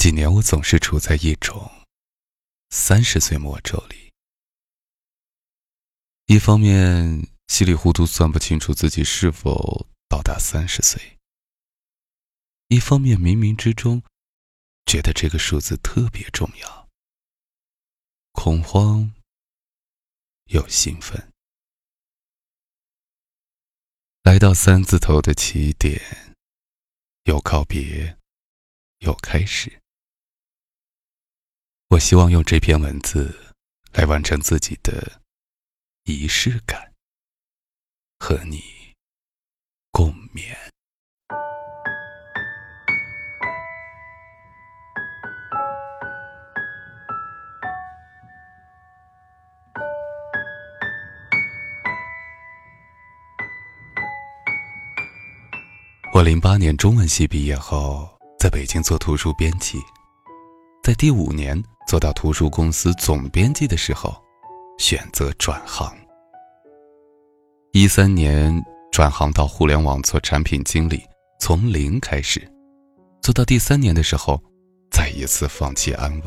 几年，我总是处在一种三十岁魔咒里。一方面稀里糊涂算不清楚自己是否到达三十岁；一方面冥冥之中觉得这个数字特别重要，恐慌又兴奋。来到三字头的起点，有告别，有开始。我希望用这篇文字来完成自己的仪式感，和你共勉。我零八年中文系毕业后，在北京做图书编辑。在第五年做到图书公司总编辑的时候，选择转行。一三年转行到互联网做产品经理，从零开始，做到第三年的时候，再一次放弃安稳。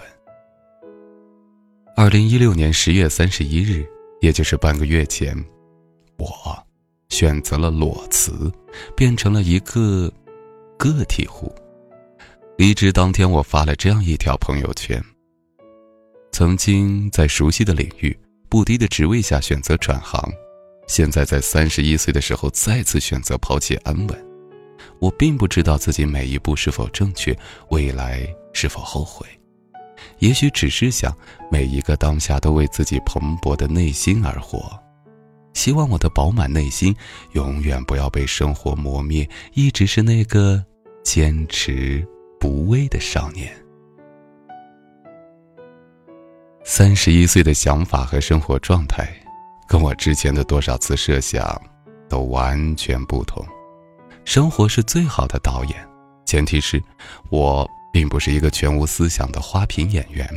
二零一六年十月三十一日，也就是半个月前，我选择了裸辞，变成了一个个体户。离职当天，我发了这样一条朋友圈：曾经在熟悉的领域、不低的职位下选择转行，现在在三十一岁的时候再次选择抛弃安稳。我并不知道自己每一步是否正确，未来是否后悔。也许只是想每一个当下都为自己蓬勃的内心而活，希望我的饱满内心永远不要被生活磨灭，一直是那个坚持。不畏的少年，三十一岁的想法和生活状态，跟我之前的多少次设想都完全不同。生活是最好的导演，前提是我并不是一个全无思想的花瓶演员。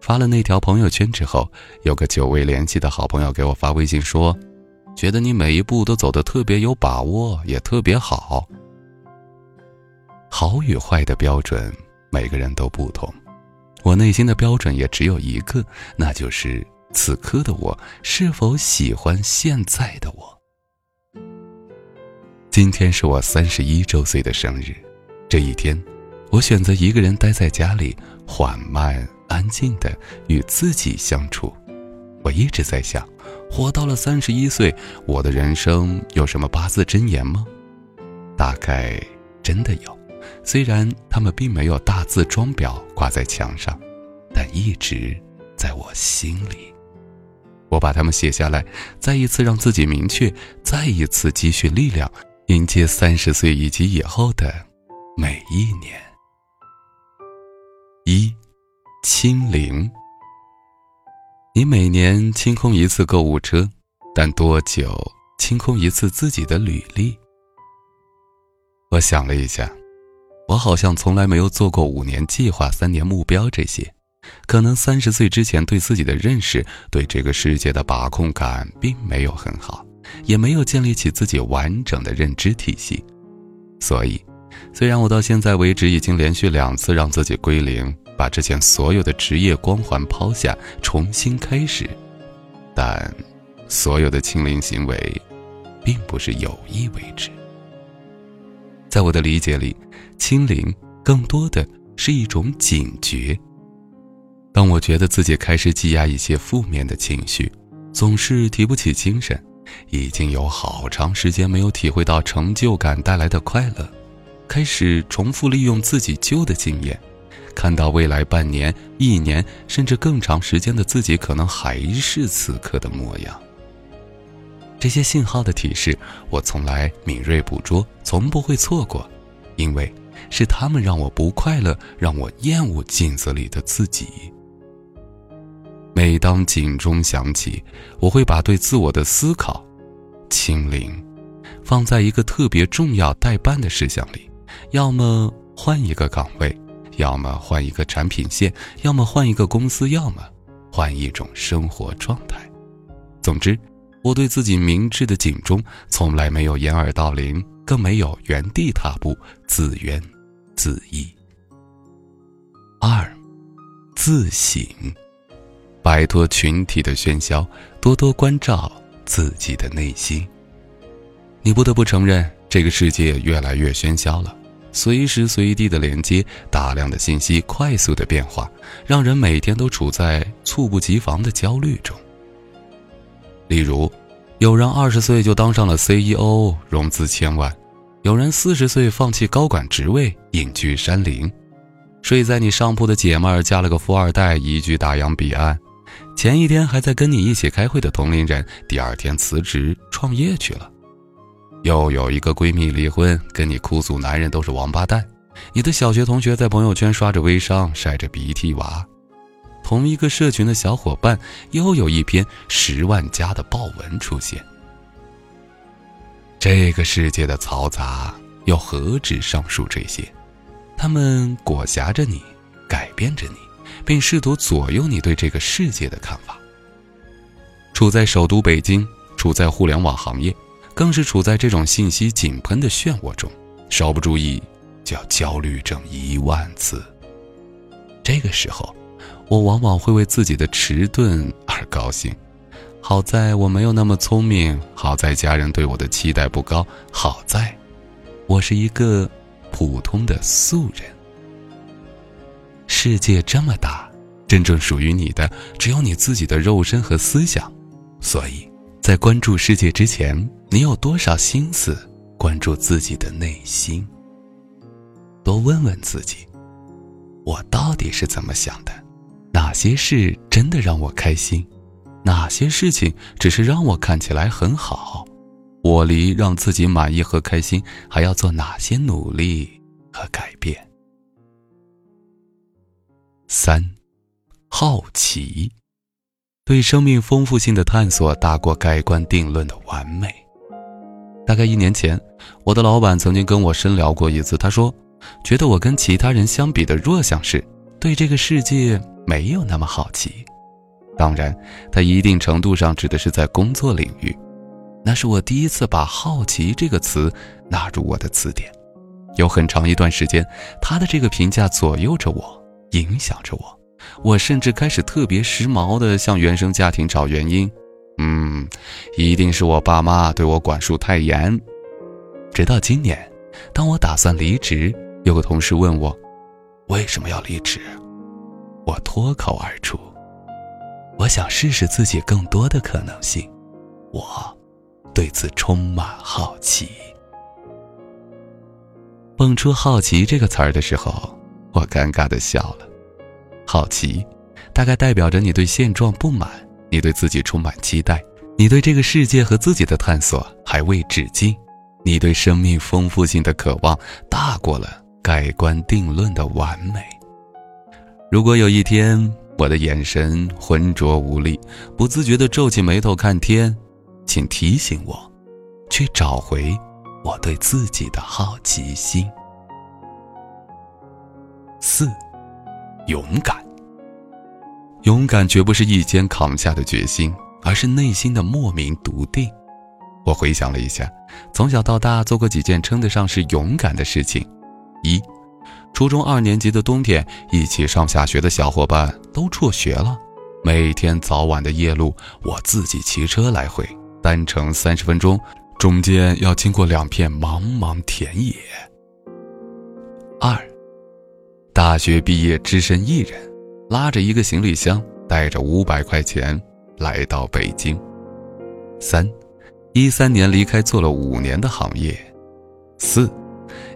发了那条朋友圈之后，有个久未联系的好朋友给我发微信说：“觉得你每一步都走得特别有把握，也特别好。”好与坏的标准，每个人都不同。我内心的标准也只有一个，那就是此刻的我是否喜欢现在的我。今天是我三十一周岁的生日，这一天，我选择一个人待在家里，缓慢安静的与自己相处。我一直在想，活到了三十一岁，我的人生有什么八字真言吗？大概真的有。虽然他们并没有大字装裱挂在墙上，但一直在我心里。我把它们写下来，再一次让自己明确，再一次积蓄力量，迎接三十岁以及以后的每一年。一，清零。你每年清空一次购物车，但多久清空一次自己的履历？我想了一下。我好像从来没有做过五年计划、三年目标这些，可能三十岁之前对自己的认识、对这个世界的把控感并没有很好，也没有建立起自己完整的认知体系。所以，虽然我到现在为止已经连续两次让自己归零，把之前所有的职业光环抛下，重新开始，但所有的清零行为，并不是有意为之。在我的理解里。清零更多的是一种警觉。当我觉得自己开始积压一些负面的情绪，总是提不起精神，已经有好长时间没有体会到成就感带来的快乐，开始重复利用自己旧的经验，看到未来半年、一年甚至更长时间的自己可能还是此刻的模样。这些信号的提示，我从来敏锐捕捉，从不会错过，因为。是他们让我不快乐，让我厌恶镜子里的自己。每当警钟响起，我会把对自我的思考清零，放在一个特别重要待办的事项里，要么换一个岗位，要么换一个产品线，要么换一个公司，要么换一种生活状态。总之，我对自己明智的警钟从来没有掩耳盗铃，更没有原地踏步，自怨。自艾。二。自省，摆脱群体的喧嚣，多多关照自己的内心。你不得不承认，这个世界越来越喧嚣了，随时随地的连接，大量的信息，快速的变化，让人每天都处在猝不及防的焦虑中。例如，有人二十岁就当上了 CEO，融资千万；有人四十岁放弃高管职位，隐居山林；睡在你上铺的姐妹儿嫁了个富二代，移居大洋彼岸；前一天还在跟你一起开会的同龄人，第二天辞职创业去了。又有一个闺蜜离婚，跟你哭诉男人都是王八蛋；你的小学同学在朋友圈刷着微商，晒着鼻涕娃；同一个社群的小伙伴，又有一篇十万加的爆文出现。这个世界的嘈杂，又何止上述这些？他们裹挟着你，改变着你，并试图左右你对这个世界的看法。处在首都北京，处在互联网行业。更是处在这种信息井喷的漩涡中，稍不注意就要焦虑症一万次。这个时候，我往往会为自己的迟钝而高兴。好在我没有那么聪明，好在家人对我的期待不高，好在我是一个普通的素人。世界这么大，真正属于你的只有你自己的肉身和思想，所以。在关注世界之前，你有多少心思关注自己的内心？多问问自己，我到底是怎么想的？哪些事真的让我开心？哪些事情只是让我看起来很好？我离让自己满意和开心还要做哪些努力和改变？三，好奇。对生命丰富性的探索大过盖棺定论的完美。大概一年前，我的老板曾经跟我深聊过一次。他说，觉得我跟其他人相比的弱项是对这个世界没有那么好奇。当然，它一定程度上指的是在工作领域。那是我第一次把“好奇”这个词纳入我的词典。有很长一段时间，他的这个评价左右着我，影响着我。我甚至开始特别时髦的向原生家庭找原因，嗯，一定是我爸妈对我管束太严。直到今年，当我打算离职，有个同事问我为什么要离职，我脱口而出：我想试试自己更多的可能性，我对此充满好奇。蹦出“好奇”这个词儿的时候，我尴尬的笑了。好奇，大概代表着你对现状不满，你对自己充满期待，你对这个世界和自己的探索还未止境，你对生命丰富性的渴望大过了盖棺定论的完美。如果有一天我的眼神浑浊无力，不自觉地皱起眉头看天，请提醒我，去找回我对自己的好奇心。四。勇敢，勇敢绝不是一肩扛下的决心，而是内心的莫名笃定。我回想了一下，从小到大做过几件称得上是勇敢的事情：一，初中二年级的冬天，一起上下学的小伙伴都辍学了，每天早晚的夜路，我自己骑车来回，单程三十分钟，中间要经过两片茫茫田野。二。大学毕业，只身一人，拉着一个行李箱，带着五百块钱，来到北京。三，一三年离开做了五年的行业。四，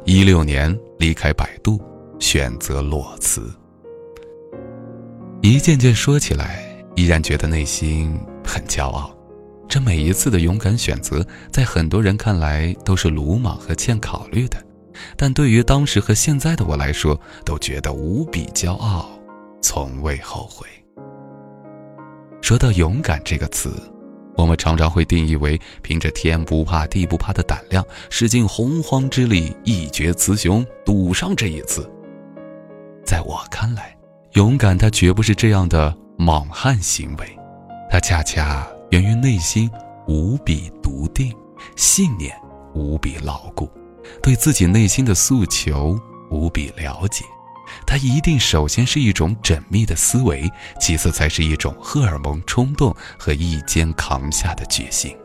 一六年离开百度，选择裸辞。一件件说起来，依然觉得内心很骄傲。这每一次的勇敢选择，在很多人看来都是鲁莽和欠考虑的。但对于当时和现在的我来说，都觉得无比骄傲，从未后悔。说到勇敢这个词，我们常常会定义为凭着天不怕地不怕的胆量，使尽洪荒之力，一决雌雄，赌上这一次。在我看来，勇敢它绝不是这样的莽汉行为，它恰恰源于内心无比笃定，信念无比牢固。对自己内心的诉求无比了解，它一定首先是一种缜密的思维，其次才是一种荷尔蒙冲动和一肩扛下的决心。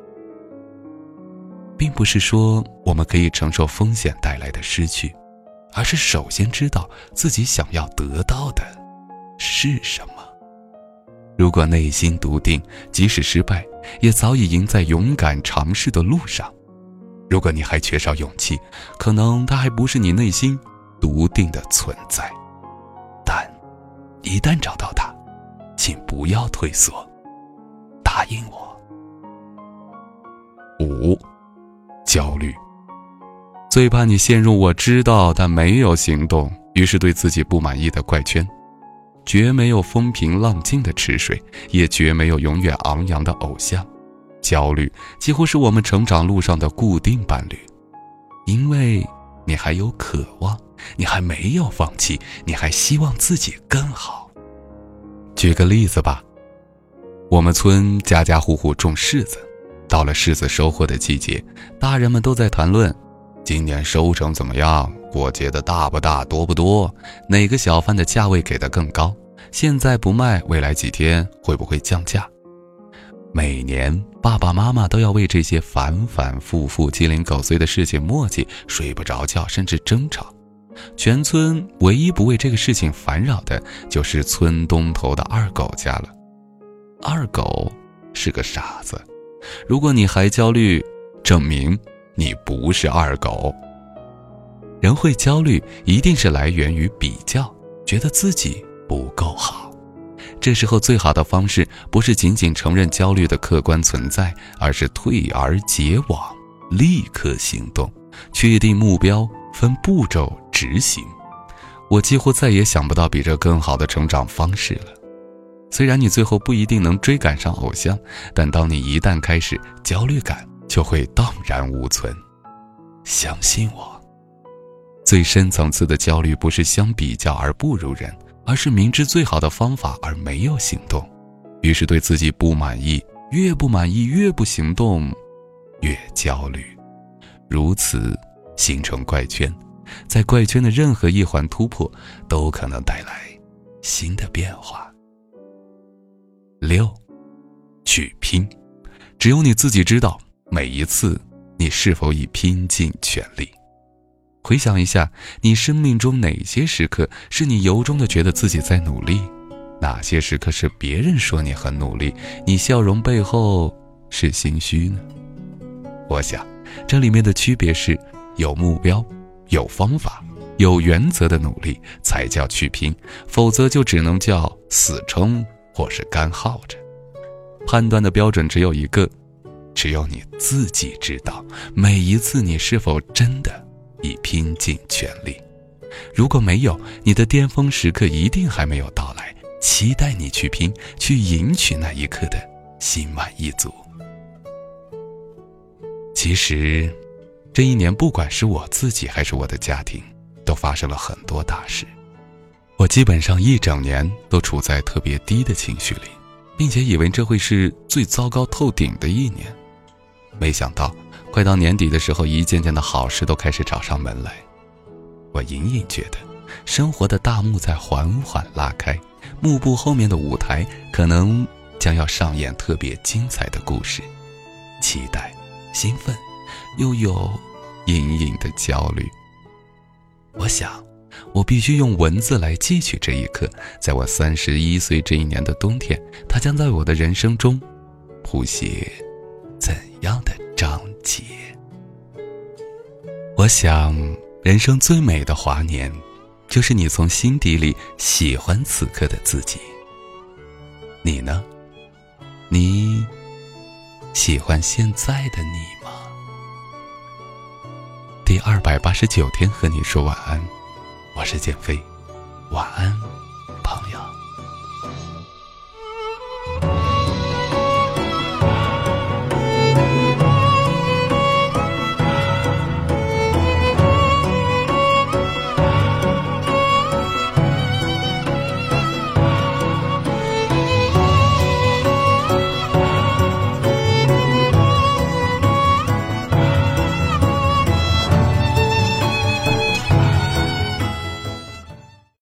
并不是说我们可以承受风险带来的失去，而是首先知道自己想要得到的是什么。如果内心笃定，即使失败，也早已赢在勇敢尝试的路上。如果你还缺少勇气，可能它还不是你内心笃定的存在。但，一旦找到它，请不要退缩，答应我。五。焦虑，最怕你陷入我知道但没有行动，于是对自己不满意的怪圈。绝没有风平浪静的池水，也绝没有永远昂扬的偶像。焦虑几乎是我们成长路上的固定伴侣，因为你还有渴望，你还没有放弃，你还希望自己更好。举个例子吧，我们村家家户户种柿子。到了柿子收获的季节，大人们都在谈论，今年收成怎么样？过节的大不大，多不多？哪个小贩的价位给的更高？现在不卖，未来几天会不会降价？每年爸爸妈妈都要为这些反反复复、鸡零狗碎的事情磨叽，睡不着觉，甚至争吵。全村唯一不为这个事情烦扰的，就是村东头的二狗家了。二狗是个傻子。如果你还焦虑，证明你不是二狗。人会焦虑，一定是来源于比较，觉得自己不够好。这时候最好的方式，不是仅仅承认焦虑的客观存在，而是退而结网，立刻行动，确定目标，分步骤执行。我几乎再也想不到比这更好的成长方式了。虽然你最后不一定能追赶上偶像，但当你一旦开始，焦虑感就会荡然无存。相信我，最深层次的焦虑不是相比较而不如人，而是明知最好的方法而没有行动，于是对自己不满意，越不满意越不行动，越焦虑，如此形成怪圈。在怪圈的任何一环突破，都可能带来新的变化。六，去拼，只有你自己知道，每一次你是否已拼尽全力。回想一下，你生命中哪些时刻是你由衷的觉得自己在努力？哪些时刻是别人说你很努力，你笑容背后是心虚呢？我想，这里面的区别是，有目标、有方法、有原则的努力才叫去拼，否则就只能叫死撑。或是干耗着，判断的标准只有一个，只有你自己知道。每一次你是否真的已拼尽全力？如果没有，你的巅峰时刻一定还没有到来。期待你去拼，去赢取那一刻的心满意足。其实，这一年不管是我自己还是我的家庭，都发生了很多大事。我基本上一整年都处在特别低的情绪里，并且以为这会是最糟糕透顶的一年，没想到快到年底的时候，一件件的好事都开始找上门来。我隐隐觉得，生活的大幕在缓缓拉开，幕布后面的舞台可能将要上演特别精彩的故事。期待、兴奋，又有隐隐的焦虑。我想。我必须用文字来记取这一刻，在我三十一岁这一年的冬天，它将在我的人生中谱写样的章节？我想，人生最美的华年，就是你从心底里喜欢此刻的自己。你呢？你喜欢现在的你吗？第二百八十九天，和你说晚安。我是减肥，晚安，朋友。